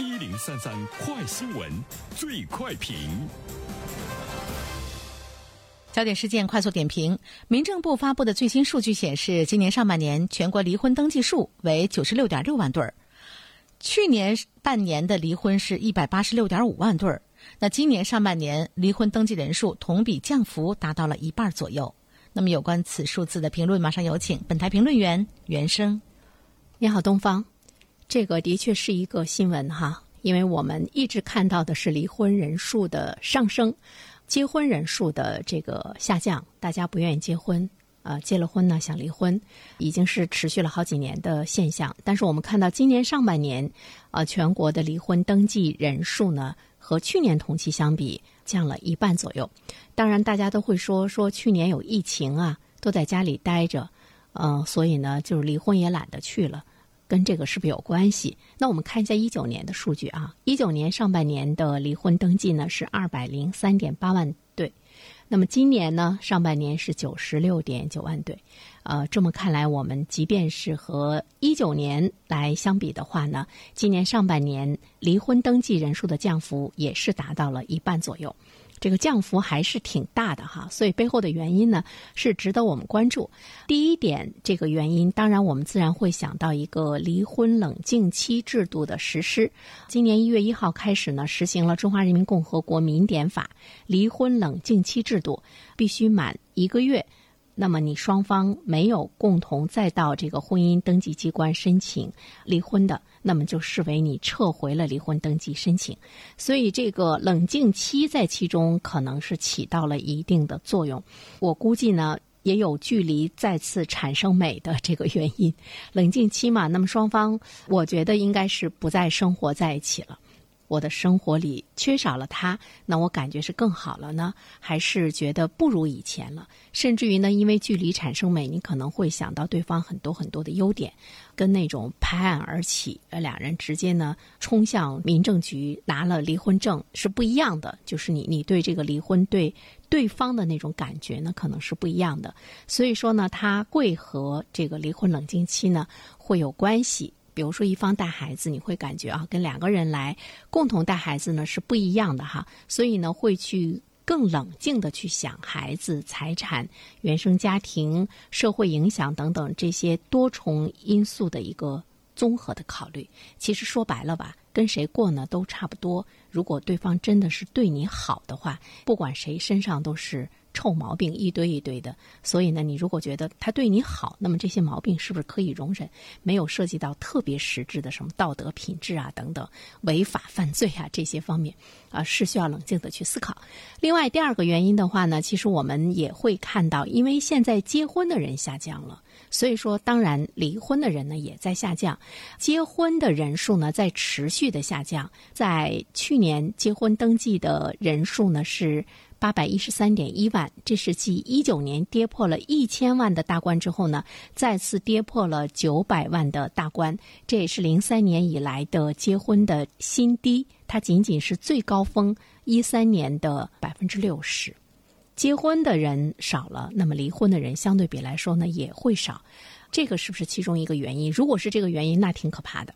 一零三三快新闻，最快评。焦点事件快速点评：民政部发布的最新数据显示，今年上半年全国离婚登记数为九十六点六万对儿，去年半年的离婚是一百八十六点五万对儿。那今年上半年离婚登记人数同比降幅达到了一半左右。那么有关此数字的评论，马上有请本台评论员袁生。你好，东方，这个的确是一个新闻哈，因为我们一直看到的是离婚人数的上升。结婚人数的这个下降，大家不愿意结婚，呃，结了婚呢想离婚，已经是持续了好几年的现象。但是我们看到今年上半年，呃，全国的离婚登记人数呢和去年同期相比降了一半左右。当然，大家都会说 说去年有疫情啊，都在家里待着，嗯，所以呢，就是离婚也懒得去了。跟这个是不是有关系？那我们看一下一九年的数据啊，一九年上半年的离婚登记呢是二百零三点八万对，那么今年呢上半年是九十六点九万对，呃，这么看来，我们即便是和一九年来相比的话呢，今年上半年离婚登记人数的降幅也是达到了一半左右。这个降幅还是挺大的哈，所以背后的原因呢是值得我们关注。第一点，这个原因当然我们自然会想到一个离婚冷静期制度的实施。今年一月一号开始呢，实行了《中华人民共和国民典法》离婚冷静期制度，必须满一个月。那么你双方没有共同再到这个婚姻登记机关申请离婚的，那么就视为你撤回了离婚登记申请。所以这个冷静期在其中可能是起到了一定的作用。我估计呢，也有距离再次产生美的这个原因。冷静期嘛，那么双方我觉得应该是不再生活在一起了。我的生活里缺少了他，那我感觉是更好了呢，还是觉得不如以前了？甚至于呢，因为距离产生美，你可能会想到对方很多很多的优点，跟那种拍案而起，呃，两人直接呢冲向民政局拿了离婚证是不一样的。就是你你对这个离婚对对方的那种感觉呢，可能是不一样的。所以说呢，他会和这个离婚冷静期呢会有关系。比如说，一方带孩子，你会感觉啊，跟两个人来共同带孩子呢是不一样的哈，所以呢，会去更冷静的去想孩子、财产、原生家庭、社会影响等等这些多重因素的一个综合的考虑。其实说白了吧，跟谁过呢都差不多。如果对方真的是对你好的话，不管谁身上都是。臭毛病一堆一堆的，所以呢，你如果觉得他对你好，那么这些毛病是不是可以容忍？没有涉及到特别实质的什么道德品质啊等等违法犯罪啊这些方面，啊是需要冷静的去思考。另外，第二个原因的话呢，其实我们也会看到，因为现在结婚的人下降了，所以说当然离婚的人呢也在下降，结婚的人数呢在持续的下降，在去年结婚登记的人数呢是。八百一十三点一万，这是继一九年跌破了一千万的大关之后呢，再次跌破了九百万的大关。这也是零三年以来的结婚的新低，它仅仅是最高峰一三年的百分之六十。结婚的人少了，那么离婚的人相对比来说呢也会少，这个是不是其中一个原因？如果是这个原因，那挺可怕的。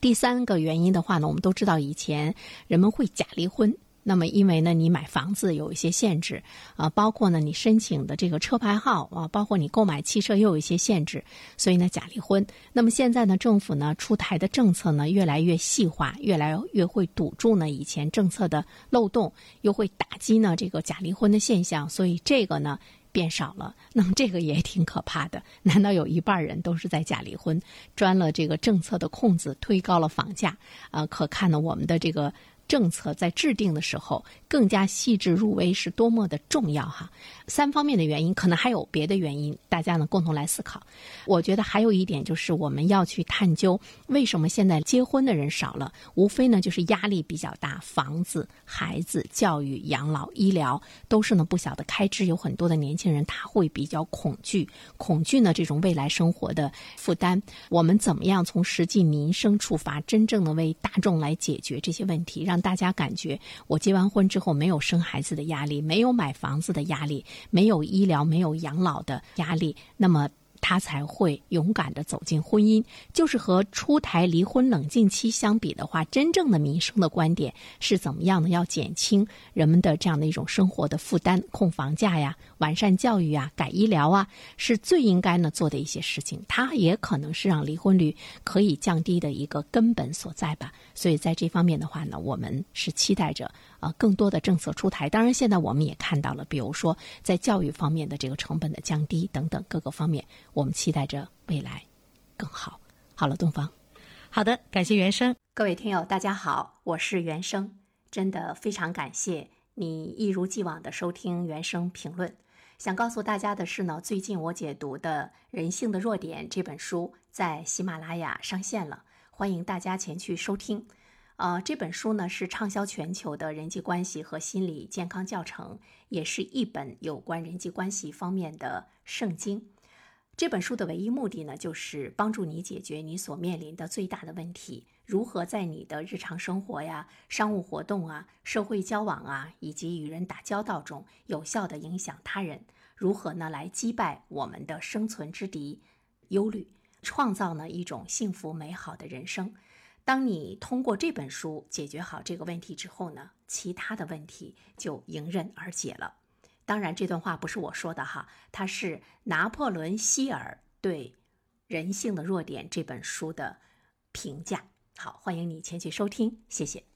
第三个原因的话呢，我们都知道以前人们会假离婚。那么，因为呢，你买房子有一些限制啊，包括呢，你申请的这个车牌号啊，包括你购买汽车又有一些限制，所以呢，假离婚。那么现在呢，政府呢出台的政策呢越来越细化，越来越会堵住呢以前政策的漏洞，又会打击呢这个假离婚的现象，所以这个呢变少了。那么这个也挺可怕的，难道有一半人都是在假离婚，钻了这个政策的空子，推高了房价啊？可看呢，我们的这个。政策在制定的时候更加细致入微是多么的重要哈！三方面的原因，可能还有别的原因，大家呢共同来思考。我觉得还有一点就是我们要去探究为什么现在结婚的人少了，无非呢就是压力比较大，房子、孩子、教育、养老、医疗都是呢不小的开支，有很多的年轻人他会比较恐惧，恐惧呢这种未来生活的负担。我们怎么样从实际民生出发，真正的为大众来解决这些问题，让让大家感觉，我结完婚之后没有生孩子的压力，没有买房子的压力，没有医疗、没有养老的压力，那么他才会勇敢的走进婚姻。就是和出台离婚冷静期相比的话，真正的民生的观点是怎么样呢？要减轻人们的这样的一种生活的负担，控房价呀，完善教育啊，改医疗啊，是最应该呢做的一些事情。它也可能是让离婚率可以降低的一个根本所在吧。所以在这方面的话呢，我们是期待着啊更多的政策出台。当然，现在我们也看到了，比如说在教育方面的这个成本的降低等等各个方面，我们期待着未来更好。好了，东方，好的，感谢原生。各位听友，大家好，我是原生，真的非常感谢你一如既往的收听原生评论。想告诉大家的是呢，最近我解读的《人性的弱点》这本书在喜马拉雅上线了，欢迎大家前去收听。呃，这本书呢是畅销全球的人际关系和心理健康教程，也是一本有关人际关系方面的圣经。这本书的唯一目的呢，就是帮助你解决你所面临的最大的问题：如何在你的日常生活呀、商务活动啊、社会交往啊，以及与人打交道中，有效的影响他人；如何呢，来击败我们的生存之敌——忧虑，创造呢一种幸福美好的人生。当你通过这本书解决好这个问题之后呢，其他的问题就迎刃而解了。当然，这段话不是我说的哈，它是拿破仑·希尔对《人性的弱点》这本书的评价。好，欢迎你前去收听，谢谢。